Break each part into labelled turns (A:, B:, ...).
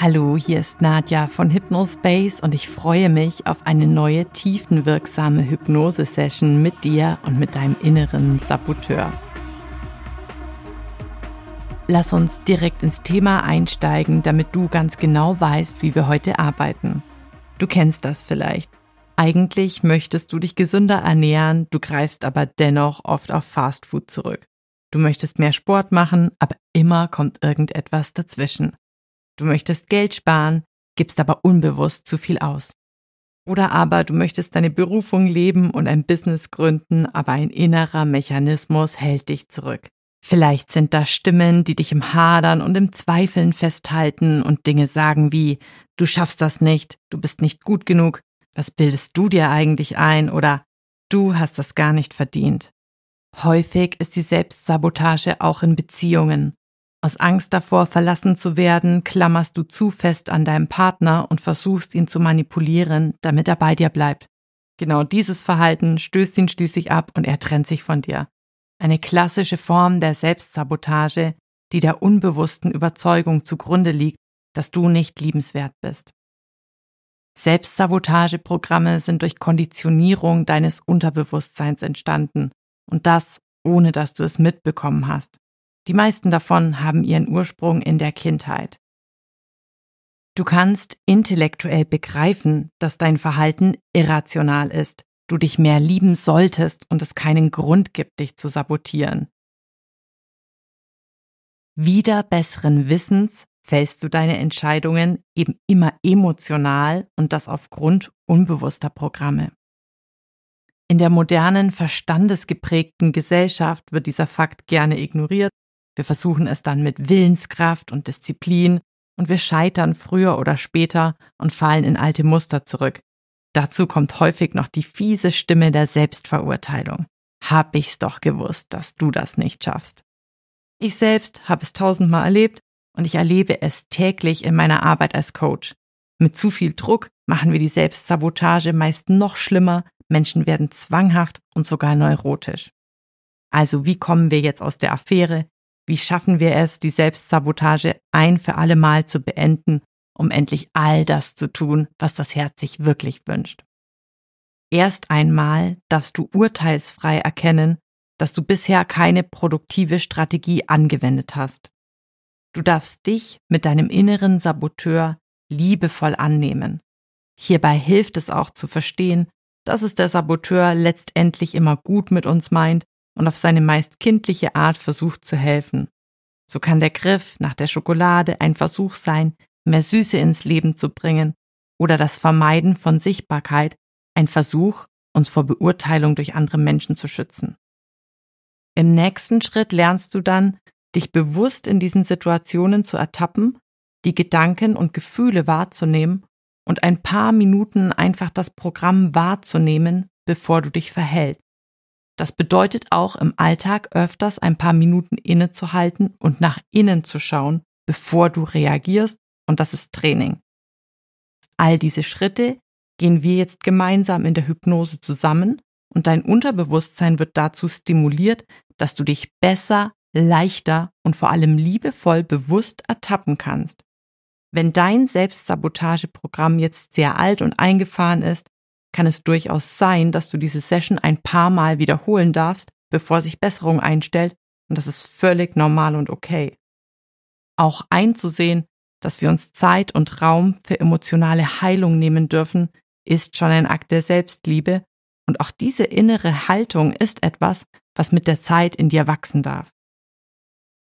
A: Hallo, hier ist Nadja von Hypnospace und ich freue mich auf eine neue tiefenwirksame Hypnose-Session mit dir und mit deinem inneren Saboteur. Lass uns direkt ins Thema einsteigen, damit du ganz genau weißt, wie wir heute arbeiten. Du kennst das vielleicht. Eigentlich möchtest du dich gesünder ernähren, du greifst aber dennoch oft auf Fastfood zurück. Du möchtest mehr Sport machen, aber immer kommt irgendetwas dazwischen. Du möchtest Geld sparen, gibst aber unbewusst zu viel aus. Oder aber du möchtest deine Berufung leben und ein Business gründen, aber ein innerer Mechanismus hält dich zurück. Vielleicht sind da Stimmen, die dich im Hadern und im Zweifeln festhalten und Dinge sagen wie, du schaffst das nicht, du bist nicht gut genug, was bildest du dir eigentlich ein oder du hast das gar nicht verdient. Häufig ist die Selbstsabotage auch in Beziehungen. Aus Angst davor, verlassen zu werden, klammerst du zu fest an deinem Partner und versuchst ihn zu manipulieren, damit er bei dir bleibt. Genau dieses Verhalten stößt ihn schließlich ab und er trennt sich von dir. Eine klassische Form der Selbstsabotage, die der unbewussten Überzeugung zugrunde liegt, dass du nicht liebenswert bist. Selbstsabotageprogramme sind durch Konditionierung deines Unterbewusstseins entstanden und das, ohne dass du es mitbekommen hast. Die meisten davon haben ihren Ursprung in der Kindheit. Du kannst intellektuell begreifen, dass dein Verhalten irrational ist, du dich mehr lieben solltest und es keinen Grund gibt, dich zu sabotieren. Wieder besseren Wissens fällst du deine Entscheidungen eben immer emotional und das aufgrund unbewusster Programme. In der modernen, verstandesgeprägten Gesellschaft wird dieser Fakt gerne ignoriert wir versuchen es dann mit Willenskraft und Disziplin und wir scheitern früher oder später und fallen in alte Muster zurück. Dazu kommt häufig noch die fiese Stimme der Selbstverurteilung. Hab ich's doch gewusst, dass du das nicht schaffst. Ich selbst habe es tausendmal erlebt und ich erlebe es täglich in meiner Arbeit als Coach. Mit zu viel Druck machen wir die Selbstsabotage meist noch schlimmer, Menschen werden zwanghaft und sogar neurotisch. Also wie kommen wir jetzt aus der Affäre? Wie schaffen wir es, die Selbstsabotage ein für alle Mal zu beenden, um endlich all das zu tun, was das Herz sich wirklich wünscht? Erst einmal darfst du urteilsfrei erkennen, dass du bisher keine produktive Strategie angewendet hast. Du darfst dich mit deinem inneren Saboteur liebevoll annehmen. Hierbei hilft es auch zu verstehen, dass es der Saboteur letztendlich immer gut mit uns meint und auf seine meist kindliche Art versucht zu helfen. So kann der Griff nach der Schokolade ein Versuch sein, mehr Süße ins Leben zu bringen oder das Vermeiden von Sichtbarkeit ein Versuch, uns vor Beurteilung durch andere Menschen zu schützen. Im nächsten Schritt lernst du dann, dich bewusst in diesen Situationen zu ertappen, die Gedanken und Gefühle wahrzunehmen und ein paar Minuten einfach das Programm wahrzunehmen, bevor du dich verhältst. Das bedeutet auch im Alltag öfters ein paar Minuten innezuhalten und nach innen zu schauen, bevor du reagierst und das ist Training. All diese Schritte gehen wir jetzt gemeinsam in der Hypnose zusammen und dein Unterbewusstsein wird dazu stimuliert, dass du dich besser, leichter und vor allem liebevoll bewusst ertappen kannst. Wenn dein Selbstsabotageprogramm jetzt sehr alt und eingefahren ist, kann es durchaus sein, dass du diese Session ein paar Mal wiederholen darfst, bevor sich Besserung einstellt, und das ist völlig normal und okay. Auch einzusehen, dass wir uns Zeit und Raum für emotionale Heilung nehmen dürfen, ist schon ein Akt der Selbstliebe, und auch diese innere Haltung ist etwas, was mit der Zeit in dir wachsen darf.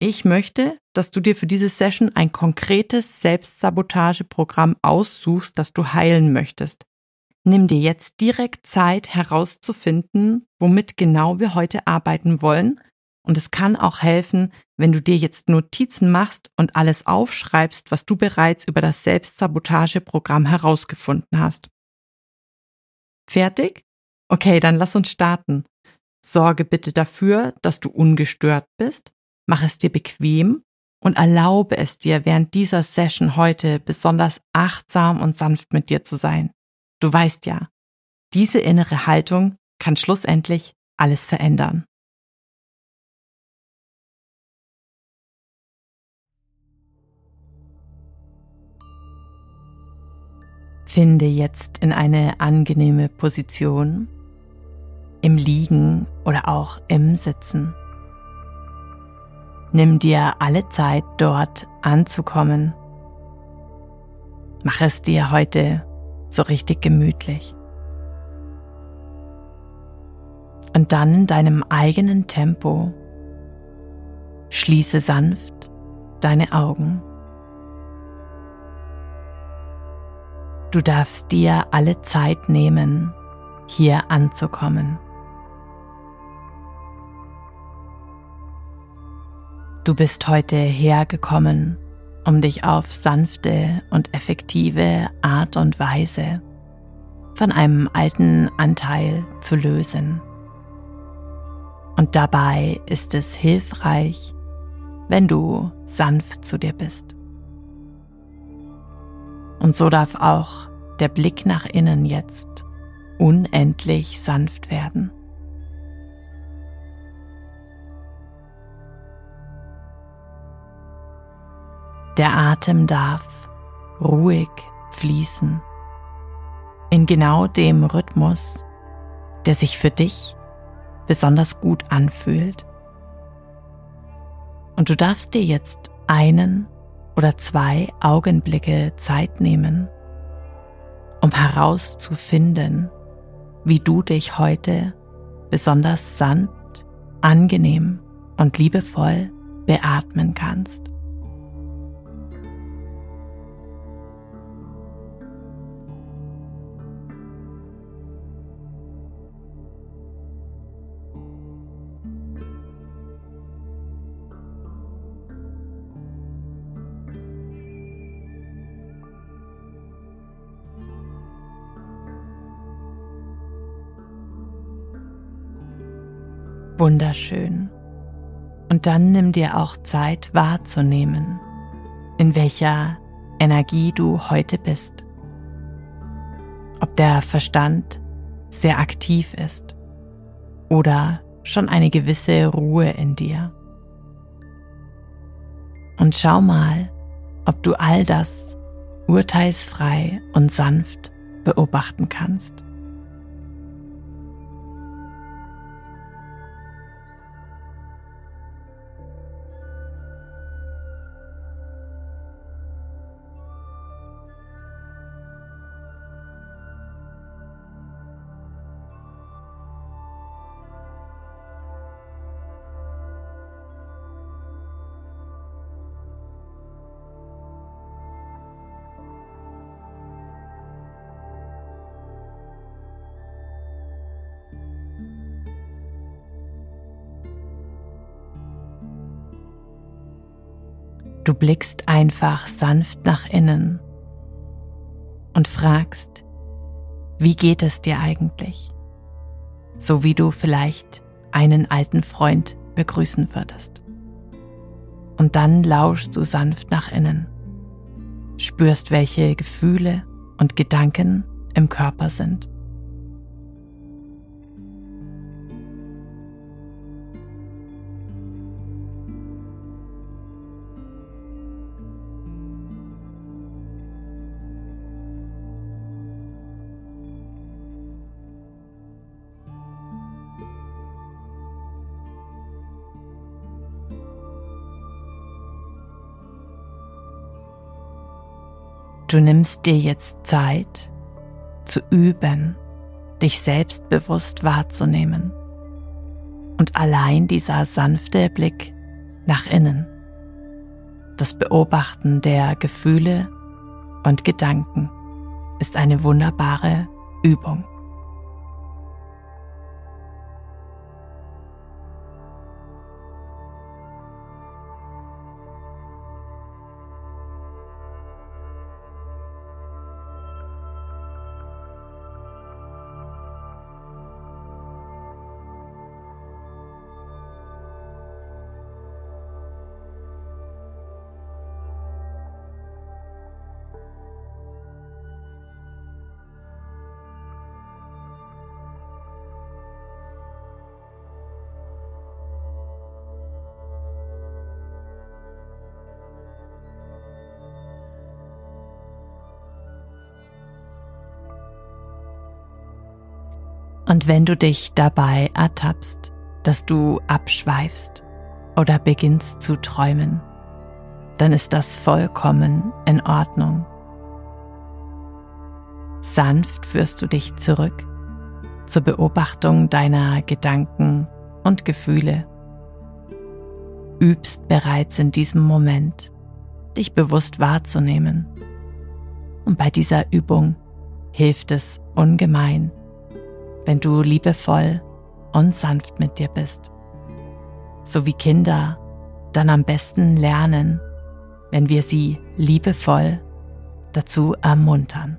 A: Ich möchte, dass du dir für diese Session ein konkretes Selbstsabotageprogramm aussuchst, das du heilen möchtest. Nimm dir jetzt direkt Zeit herauszufinden, womit genau wir heute arbeiten wollen. Und es kann auch helfen, wenn du dir jetzt Notizen machst und alles aufschreibst, was du bereits über das Selbstsabotageprogramm herausgefunden hast. Fertig? Okay, dann lass uns starten. Sorge bitte dafür, dass du ungestört bist, mach es dir bequem und erlaube es dir während dieser Session heute besonders achtsam und sanft mit dir zu sein. Du weißt ja, diese innere Haltung kann schlussendlich alles verändern. Finde jetzt in eine angenehme Position, im Liegen oder auch im Sitzen. Nimm dir alle Zeit dort anzukommen. Mach es dir heute so richtig gemütlich. Und dann in deinem eigenen Tempo schließe sanft deine Augen. Du darfst dir alle Zeit nehmen, hier anzukommen. Du bist heute hergekommen, um dich auf sanfte und effektive Art und Weise von einem alten Anteil zu lösen. Und dabei ist es hilfreich, wenn du sanft zu dir bist. Und so darf auch der Blick nach innen jetzt unendlich sanft werden. Der Atem darf ruhig fließen in genau dem Rhythmus, der sich für dich besonders gut anfühlt. Und du darfst dir jetzt einen oder zwei Augenblicke Zeit nehmen, um herauszufinden, wie du dich heute besonders sanft, angenehm und liebevoll beatmen kannst. Wunderschön. Und dann nimm dir auch Zeit wahrzunehmen, in welcher Energie du heute bist. Ob der Verstand sehr aktiv ist oder schon eine gewisse Ruhe in dir. Und schau mal, ob du all das urteilsfrei und sanft beobachten kannst. Du blickst einfach sanft nach innen und fragst, wie geht es dir eigentlich? So wie du vielleicht einen alten Freund begrüßen würdest. Und dann lauschst du sanft nach innen, spürst, welche Gefühle und Gedanken im Körper sind. Du nimmst dir jetzt Zeit zu üben, dich selbstbewusst wahrzunehmen. Und allein dieser sanfte Blick nach innen, das Beobachten der Gefühle und Gedanken ist eine wunderbare Übung. Und wenn du dich dabei ertappst, dass du abschweifst oder beginnst zu träumen, dann ist das vollkommen in Ordnung. Sanft führst du dich zurück zur Beobachtung deiner Gedanken und Gefühle. Übst bereits in diesem Moment, dich bewusst wahrzunehmen. Und bei dieser Übung hilft es ungemein, wenn du liebevoll und sanft mit dir bist. So wie Kinder dann am besten lernen, wenn wir sie liebevoll dazu ermuntern.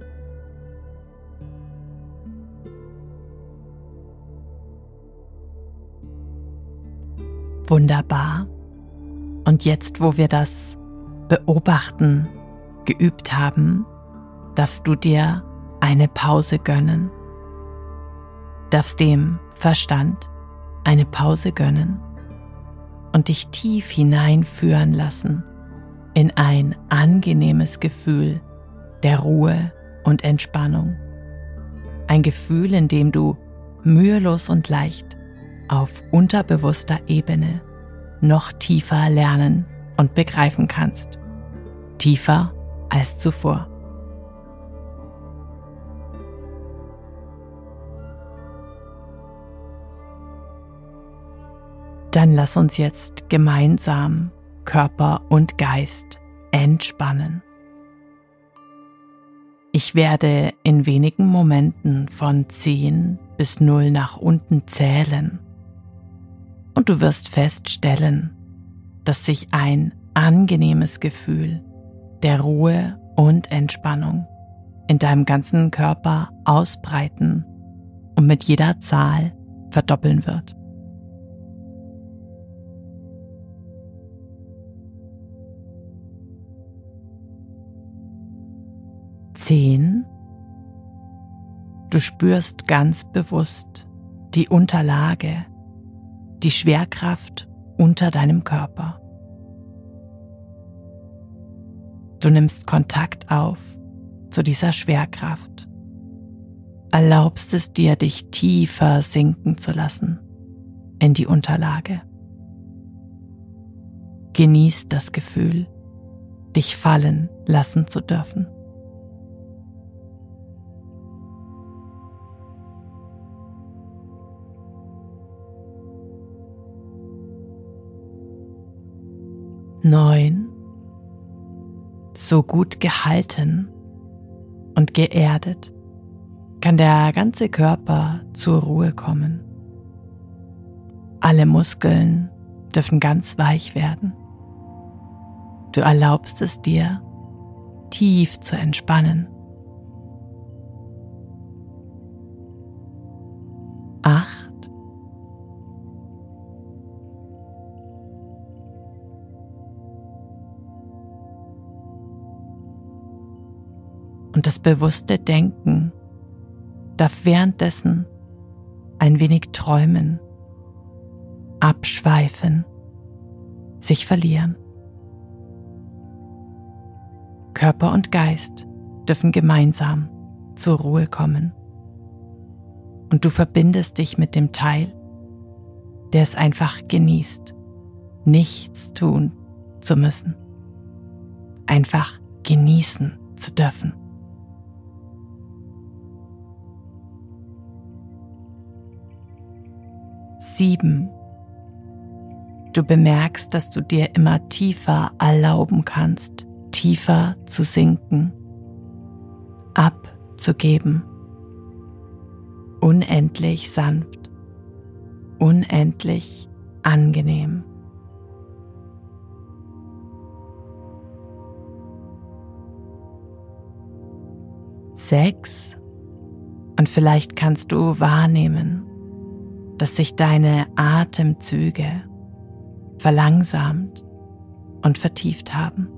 A: Wunderbar. Und jetzt, wo wir das Beobachten geübt haben, darfst du dir eine Pause gönnen, darfst dem Verstand eine Pause gönnen und dich tief hineinführen lassen in ein angenehmes Gefühl der Ruhe und Entspannung. Ein Gefühl, in dem du mühelos und leicht auf unterbewusster Ebene noch tiefer lernen und begreifen kannst. Tiefer als zuvor. Dann lass uns jetzt gemeinsam Körper und Geist entspannen. Ich werde in wenigen Momenten von 10 bis 0 nach unten zählen und du wirst feststellen, dass sich ein angenehmes Gefühl der Ruhe und Entspannung in deinem ganzen Körper ausbreiten und mit jeder Zahl verdoppeln wird. Zehn. Du spürst ganz bewusst die Unterlage die Schwerkraft unter deinem Körper. Du nimmst Kontakt auf zu dieser Schwerkraft, erlaubst es dir, dich tiefer sinken zu lassen in die Unterlage. Genieß das Gefühl, dich fallen lassen zu dürfen. Neun, so gut gehalten und geerdet kann der ganze Körper zur Ruhe kommen. Alle Muskeln dürfen ganz weich werden. Du erlaubst es dir, tief zu entspannen. Acht. Und das bewusste Denken darf währenddessen ein wenig träumen, abschweifen, sich verlieren. Körper und Geist dürfen gemeinsam zur Ruhe kommen. Und du verbindest dich mit dem Teil, der es einfach genießt, nichts tun zu müssen. Einfach genießen zu dürfen. Sieben. Du bemerkst, dass du dir immer tiefer erlauben kannst, tiefer zu sinken, abzugeben, unendlich sanft, unendlich angenehm. Sechs. Und vielleicht kannst du wahrnehmen, dass sich deine Atemzüge verlangsamt und vertieft haben.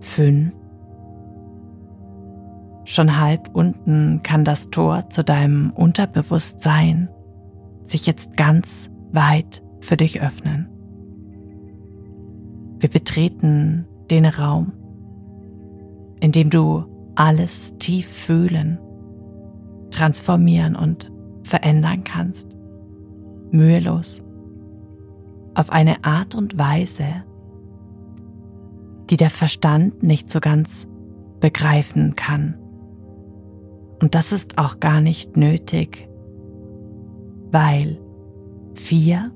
A: Fünf. Schon halb unten kann das Tor zu deinem Unterbewusstsein sich jetzt ganz weit für dich öffnen. Wir betreten den Raum, in dem du alles tief fühlen, transformieren und verändern kannst. Mühelos. Auf eine Art und Weise, die der Verstand nicht so ganz begreifen kann. Und das ist auch gar nicht nötig, weil vier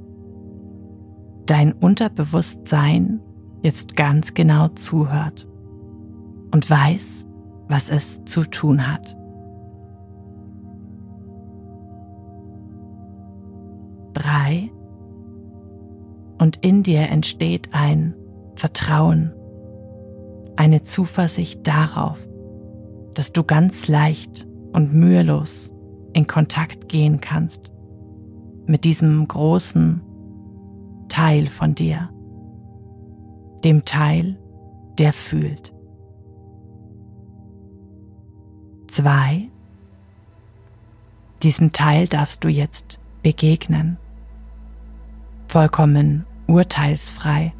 A: dein Unterbewusstsein jetzt ganz genau zuhört und weiß, was es zu tun hat. Drei. Und in dir entsteht ein Vertrauen, eine Zuversicht darauf, dass du ganz leicht und mühelos in Kontakt gehen kannst mit diesem großen Teil von dir, dem Teil, der fühlt. Zwei, diesem Teil darfst du jetzt begegnen, vollkommen urteilsfrei,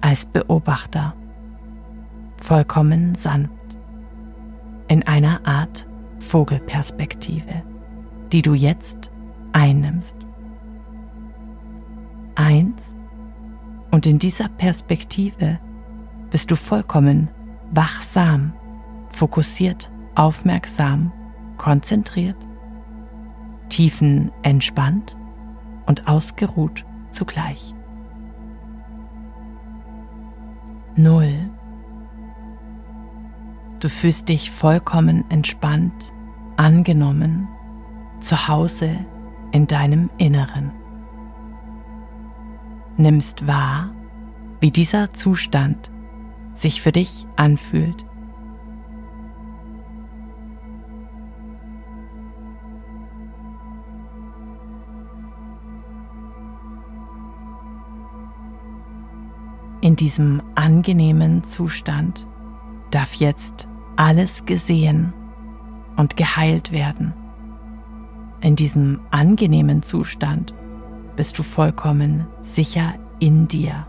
A: als Beobachter, vollkommen sanft, in einer Art Vogelperspektive, die du jetzt einnimmst. Eins, und in dieser Perspektive bist du vollkommen wachsam, fokussiert, aufmerksam, konzentriert, tiefen entspannt und ausgeruht zugleich. Null. Du fühlst dich vollkommen entspannt, angenommen, zu Hause in deinem Inneren nimmst wahr, wie dieser Zustand sich für dich anfühlt. In diesem angenehmen Zustand darf jetzt alles gesehen und geheilt werden. In diesem angenehmen Zustand bist du vollkommen sicher in dir.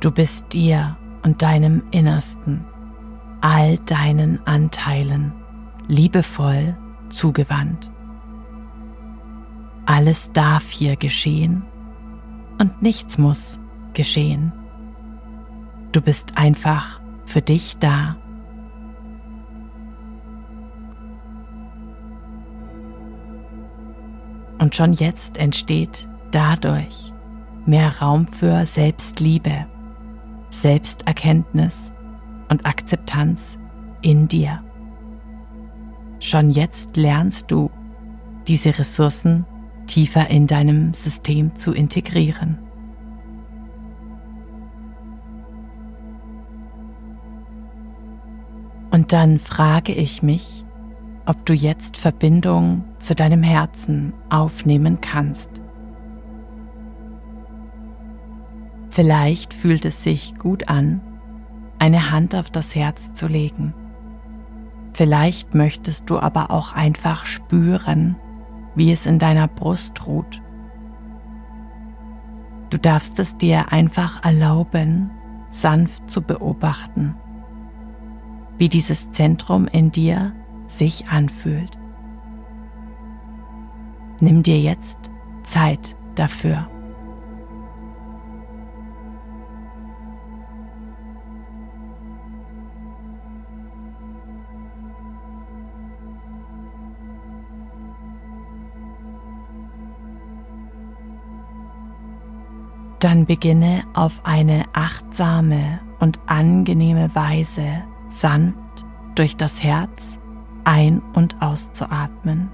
A: Du bist dir und deinem Innersten, all deinen Anteilen liebevoll zugewandt. Alles darf hier geschehen und nichts muss geschehen. Du bist einfach für dich da Und schon jetzt entsteht dadurch mehr Raum für Selbstliebe, Selbsterkenntnis und Akzeptanz in dir. Schon jetzt lernst du, diese Ressourcen tiefer in deinem System zu integrieren. Und dann frage ich mich, ob du jetzt Verbindung zu deinem Herzen aufnehmen kannst. Vielleicht fühlt es sich gut an, eine Hand auf das Herz zu legen. Vielleicht möchtest du aber auch einfach spüren, wie es in deiner Brust ruht. Du darfst es dir einfach erlauben, sanft zu beobachten, wie dieses Zentrum in dir sich anfühlt. Nimm dir jetzt Zeit dafür. Dann beginne auf eine achtsame und angenehme Weise sanft durch das Herz ein- und auszuatmen.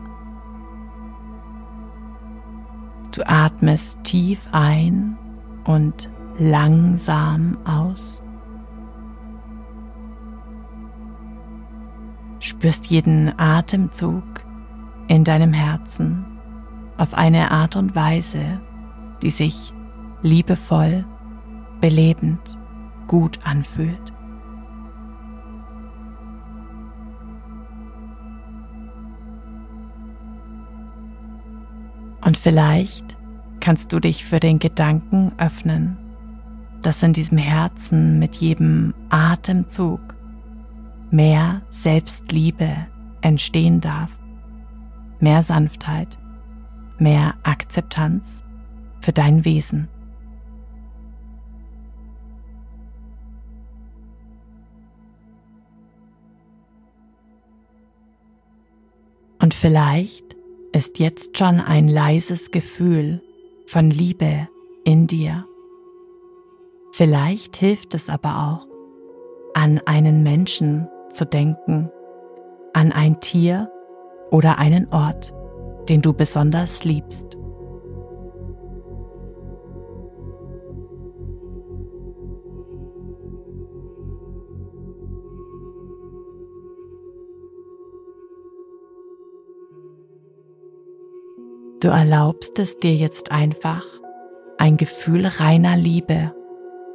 A: Du atmest tief ein und langsam aus. Spürst jeden Atemzug in deinem Herzen auf eine Art und Weise, die sich liebevoll, belebend, gut anfühlt. Und vielleicht kannst du dich für den Gedanken öffnen, dass in diesem Herzen mit jedem Atemzug mehr Selbstliebe entstehen darf, mehr Sanftheit, mehr Akzeptanz für dein Wesen. Und vielleicht ist jetzt schon ein leises Gefühl von Liebe in dir. Vielleicht hilft es aber auch, an einen Menschen zu denken, an ein Tier oder einen Ort, den du besonders liebst. Du erlaubst es dir jetzt einfach, ein Gefühl reiner Liebe,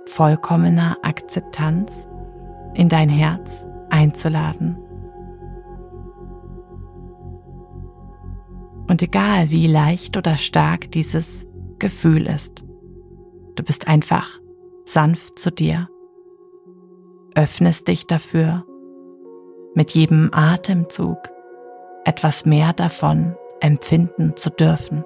A: vollkommener Akzeptanz in dein Herz einzuladen. Und egal wie leicht oder stark dieses Gefühl ist, du bist einfach sanft zu dir, öffnest dich dafür, mit jedem Atemzug etwas mehr davon empfinden zu dürfen.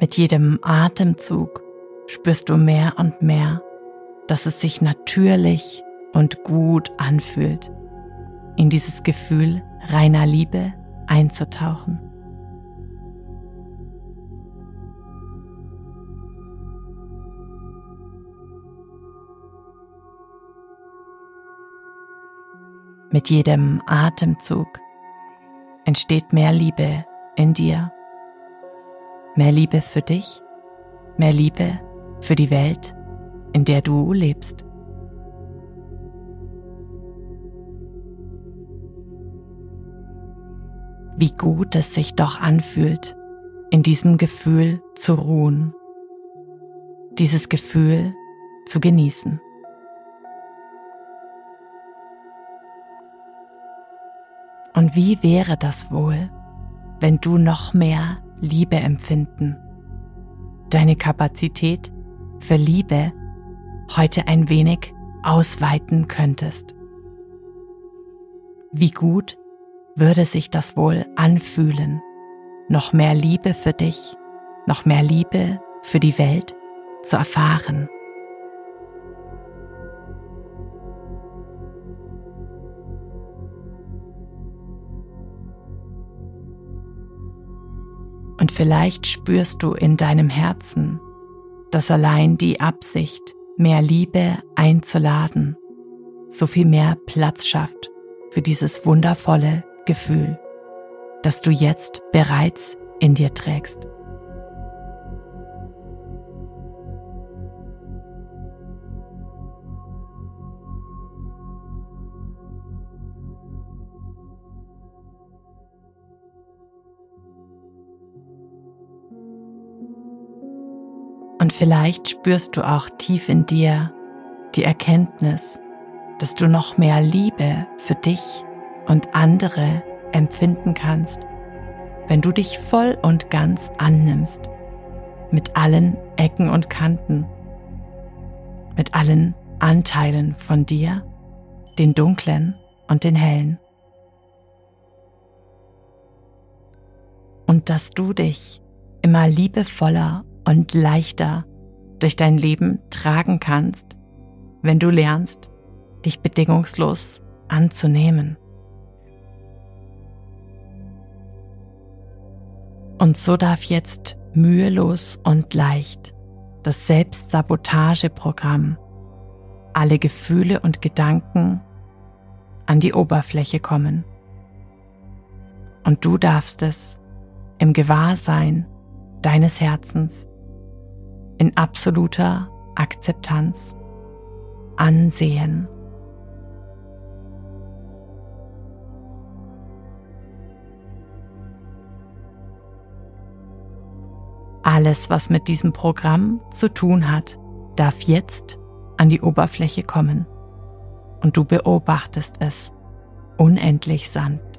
A: Mit jedem Atemzug spürst du mehr und mehr, dass es sich natürlich und gut anfühlt, in dieses Gefühl reiner Liebe einzutauchen. Mit jedem Atemzug entsteht mehr Liebe in dir Mehr Liebe für dich, mehr Liebe für die Welt, in der du lebst. Wie gut es sich doch anfühlt, in diesem Gefühl zu ruhen, dieses Gefühl zu genießen. Und wie wäre das wohl, wenn du noch mehr Liebe empfinden, deine Kapazität für Liebe heute ein wenig ausweiten könntest. Wie gut würde sich das wohl anfühlen, noch mehr Liebe für dich, noch mehr Liebe für die Welt zu erfahren. Und vielleicht spürst du in deinem Herzen, dass allein die Absicht, mehr Liebe einzuladen, so viel mehr Platz schafft für dieses wundervolle Gefühl, das du jetzt bereits in dir trägst. Und vielleicht spürst du auch tief in dir die Erkenntnis, dass du noch mehr Liebe für dich und andere empfinden kannst, wenn du dich voll und ganz annimmst, mit allen Ecken und Kanten, mit allen Anteilen von dir, den dunklen und den hellen. Und dass du dich immer liebevoller und leichter durch dein Leben tragen kannst, wenn du lernst, dich bedingungslos anzunehmen. Und so darf jetzt mühelos und leicht das Selbstsabotageprogramm alle Gefühle und Gedanken an die Oberfläche kommen. Und du darfst es im Gewahrsein deines Herzens in absoluter Akzeptanz ansehen. Alles, was mit diesem Programm zu tun hat, darf jetzt an die Oberfläche kommen. Und du beobachtest es unendlich sanft.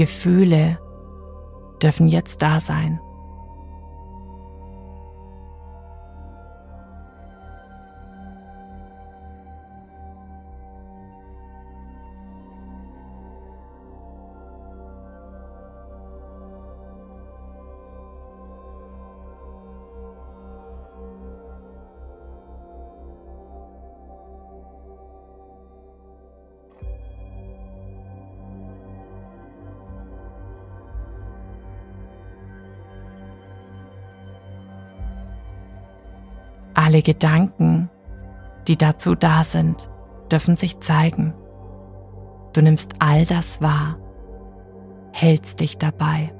A: Gefühle dürfen jetzt da sein. Alle Gedanken, die dazu da sind, dürfen sich zeigen. Du nimmst all das wahr, hältst dich dabei,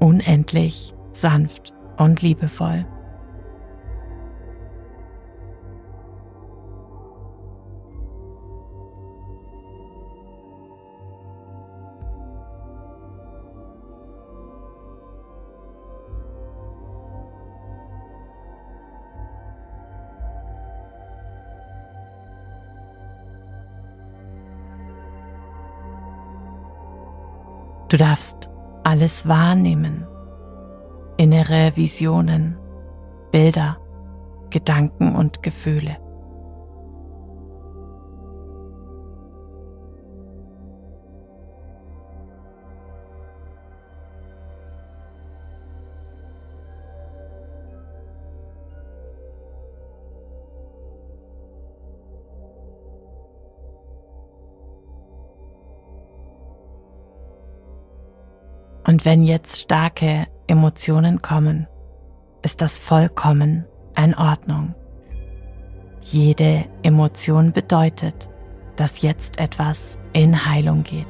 A: unendlich sanft und liebevoll. Du darfst alles wahrnehmen. Innere Visionen, Bilder, Gedanken und Gefühle. Und wenn jetzt starke Emotionen kommen, ist das vollkommen in Ordnung. Jede Emotion bedeutet, dass jetzt etwas in Heilung geht.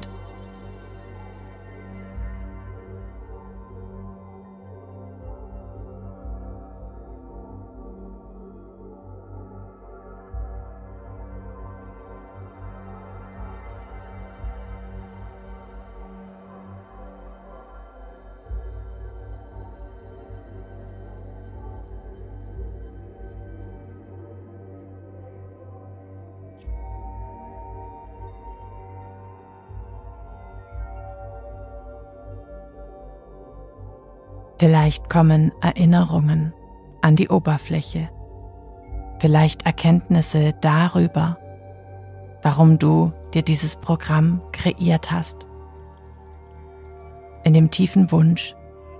A: Vielleicht kommen Erinnerungen an die Oberfläche, vielleicht Erkenntnisse darüber, warum du dir dieses Programm kreiert hast, in dem tiefen Wunsch,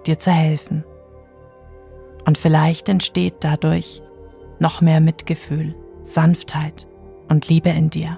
A: dir zu helfen. Und vielleicht entsteht dadurch noch mehr Mitgefühl, Sanftheit und Liebe in dir.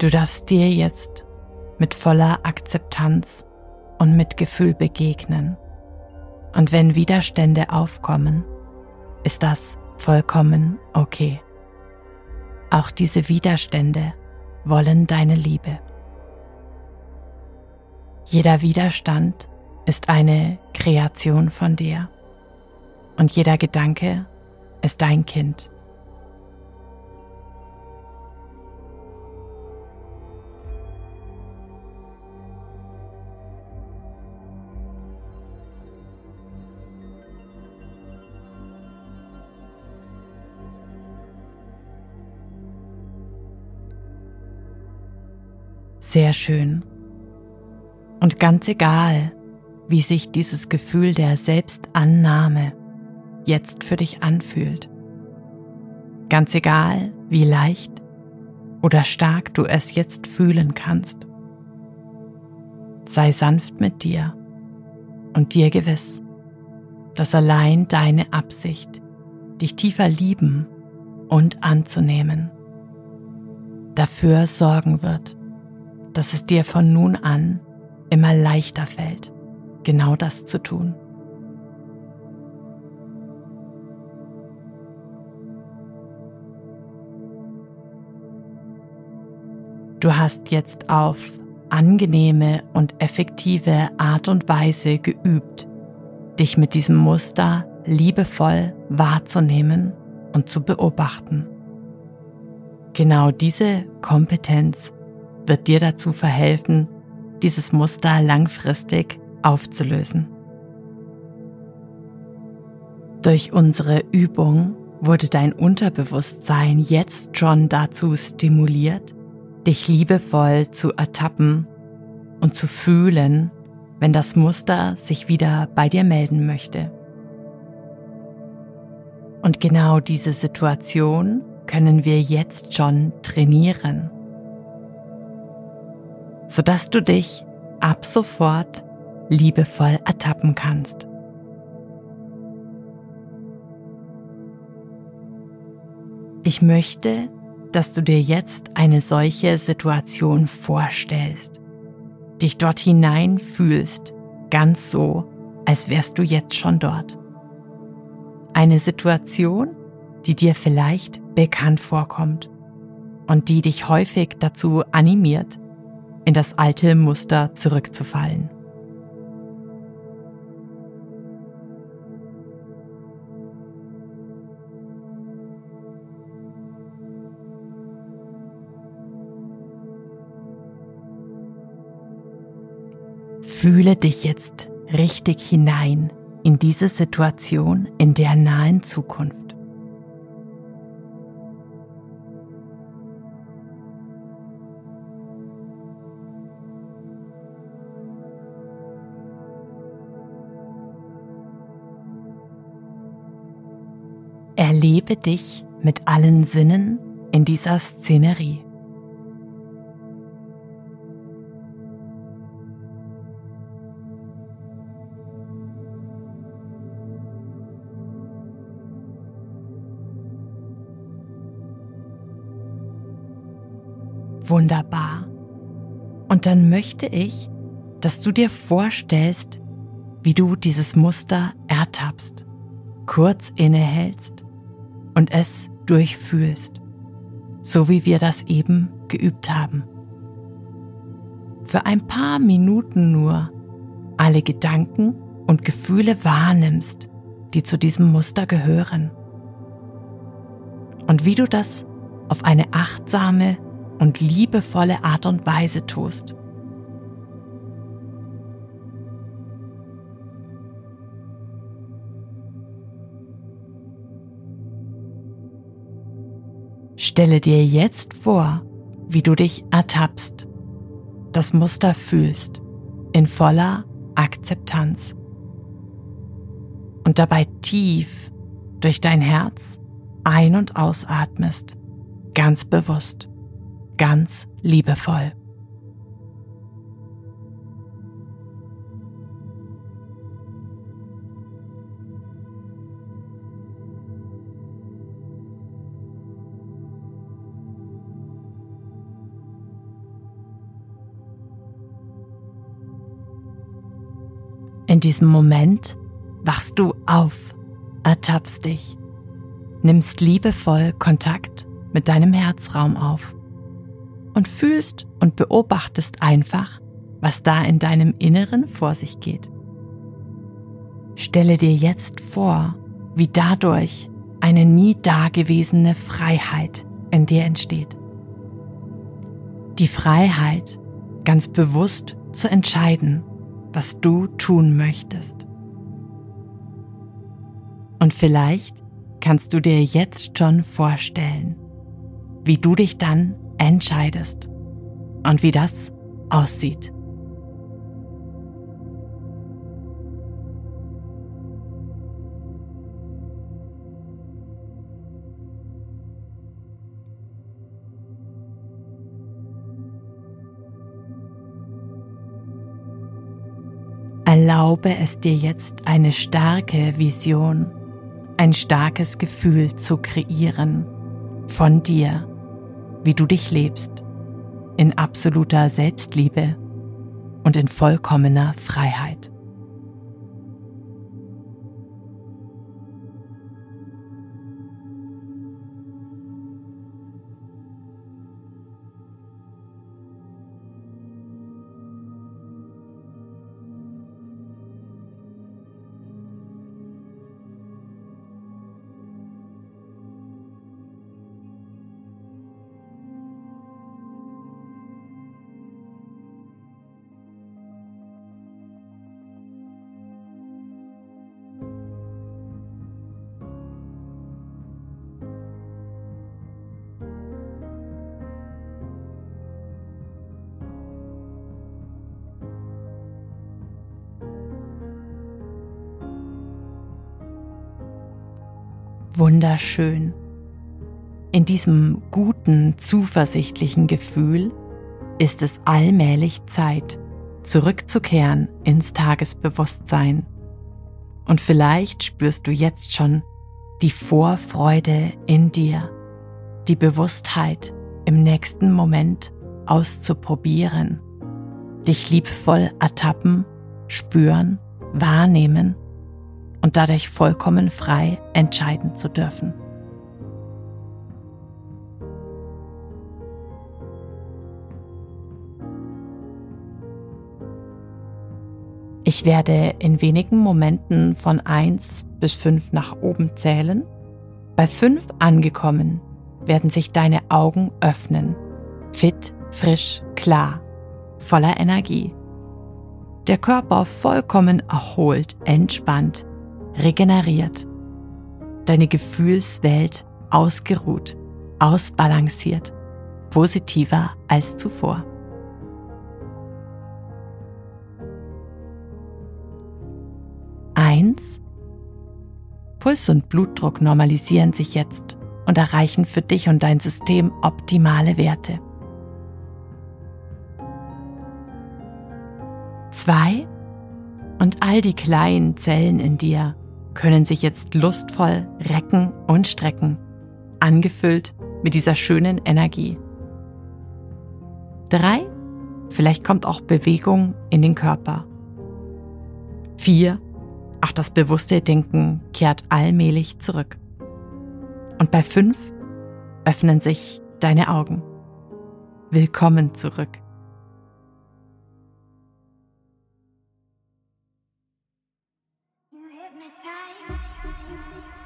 A: Du darfst dir jetzt mit voller Akzeptanz und Mitgefühl begegnen. Und wenn Widerstände aufkommen, ist das vollkommen okay. Auch diese Widerstände wollen deine Liebe. Jeder Widerstand ist eine Kreation von dir und jeder Gedanke ist dein Kind. Sehr schön. Und ganz egal, wie sich dieses Gefühl der Selbstannahme jetzt für dich anfühlt. Ganz egal, wie leicht oder stark du es jetzt fühlen kannst. Sei sanft mit dir und dir gewiss, dass allein deine Absicht, dich tiefer lieben und anzunehmen, dafür sorgen wird, dass es dir von nun an immer leichter fällt, genau das zu tun. Du hast jetzt auf angenehme und effektive Art und Weise geübt, dich mit diesem Muster liebevoll wahrzunehmen und zu beobachten. Genau diese Kompetenz wird dir dazu verhelfen, dieses Muster langfristig aufzulösen. Durch unsere Übung wurde dein Unterbewusstsein jetzt schon dazu stimuliert, dich liebevoll zu ertappen und zu fühlen, wenn das Muster sich wieder bei dir melden möchte. Und genau diese Situation können wir jetzt schon trainieren sodass du dich ab sofort liebevoll ertappen kannst. Ich möchte, dass du dir jetzt eine solche Situation vorstellst, dich dort hinein fühlst, ganz so, als wärst du jetzt schon dort. Eine Situation, die dir vielleicht bekannt vorkommt und die dich häufig dazu animiert, in das alte Muster zurückzufallen. Fühle dich jetzt richtig hinein in diese Situation in der nahen Zukunft. Erlebe dich mit allen Sinnen in dieser Szenerie. Wunderbar. Und dann möchte ich, dass du dir vorstellst, wie du dieses Muster ertappst, kurz innehältst und es durchfühlst, so wie wir das eben geübt haben. Für ein paar Minuten nur alle Gedanken und Gefühle wahrnimmst, die zu diesem Muster gehören. Und wie du das auf eine achtsame und liebevolle Art und Weise tust. Stelle dir jetzt vor, wie du dich ertappst, das Muster fühlst, in voller Akzeptanz. Und dabei tief durch dein Herz ein- und ausatmest, ganz bewusst, ganz liebevoll. In diesem Moment wachst du auf, ertappst dich nimmst liebevoll Kontakt mit deinem Herzraum auf und fühlst und beobachtest einfach, was da in deinem Inneren vor sich geht. Stelle dir jetzt vor, wie dadurch eine nie dagewesene Freiheit in dir entsteht. Die Freiheit, ganz bewusst zu entscheiden, was du tun möchtest. Und vielleicht kannst du dir jetzt schon vorstellen, wie du dich dann entscheidest und wie das aussieht. Erlaube es dir jetzt eine starke Vision, ein starkes Gefühl zu kreieren von dir, wie du dich lebst, in absoluter Selbstliebe und in vollkommener Freiheit. Wunderschön. In diesem guten, zuversichtlichen Gefühl ist es allmählich Zeit, zurückzukehren ins Tagesbewusstsein. Und vielleicht spürst du jetzt schon die Vorfreude in dir, die Bewusstheit im nächsten Moment auszuprobieren, dich liebvoll ertappen, spüren, wahrnehmen und dadurch vollkommen frei entscheiden zu dürfen. Ich werde in wenigen Momenten von 1 bis 5 nach oben zählen. Bei 5 angekommen werden sich deine Augen öffnen. Fit, frisch, klar, voller Energie. Der Körper vollkommen erholt, entspannt regeneriert. Deine Gefühlswelt ausgeruht, ausbalanciert, positiver als zuvor. Eins. Puls und Blutdruck normalisieren sich jetzt und erreichen für dich und dein System optimale Werte. Zwei. Und all die kleinen Zellen in dir können sich jetzt lustvoll recken und strecken, angefüllt mit dieser schönen Energie. Drei, vielleicht kommt auch Bewegung in den Körper. Vier, auch das bewusste Denken kehrt allmählich zurück. Und bei fünf öffnen sich deine Augen. Willkommen zurück.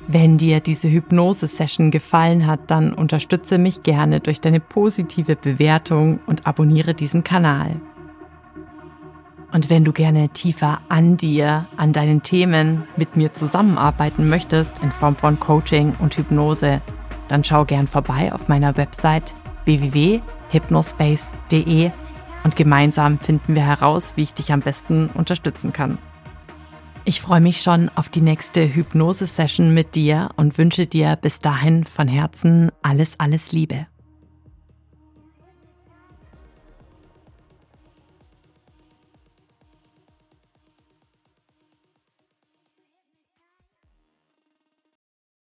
A: Wenn dir diese Hypnose-Session gefallen hat, dann unterstütze mich gerne durch deine positive Bewertung und abonniere diesen Kanal. Und wenn du gerne tiefer an dir, an deinen Themen mit mir zusammenarbeiten möchtest in Form von Coaching und Hypnose, dann schau gern vorbei auf meiner Website www.hypnospace.de und gemeinsam finden wir heraus, wie ich dich am besten unterstützen kann. Ich freue mich schon auf die nächste Hypnose-Session mit dir und wünsche dir bis dahin von Herzen alles, alles Liebe.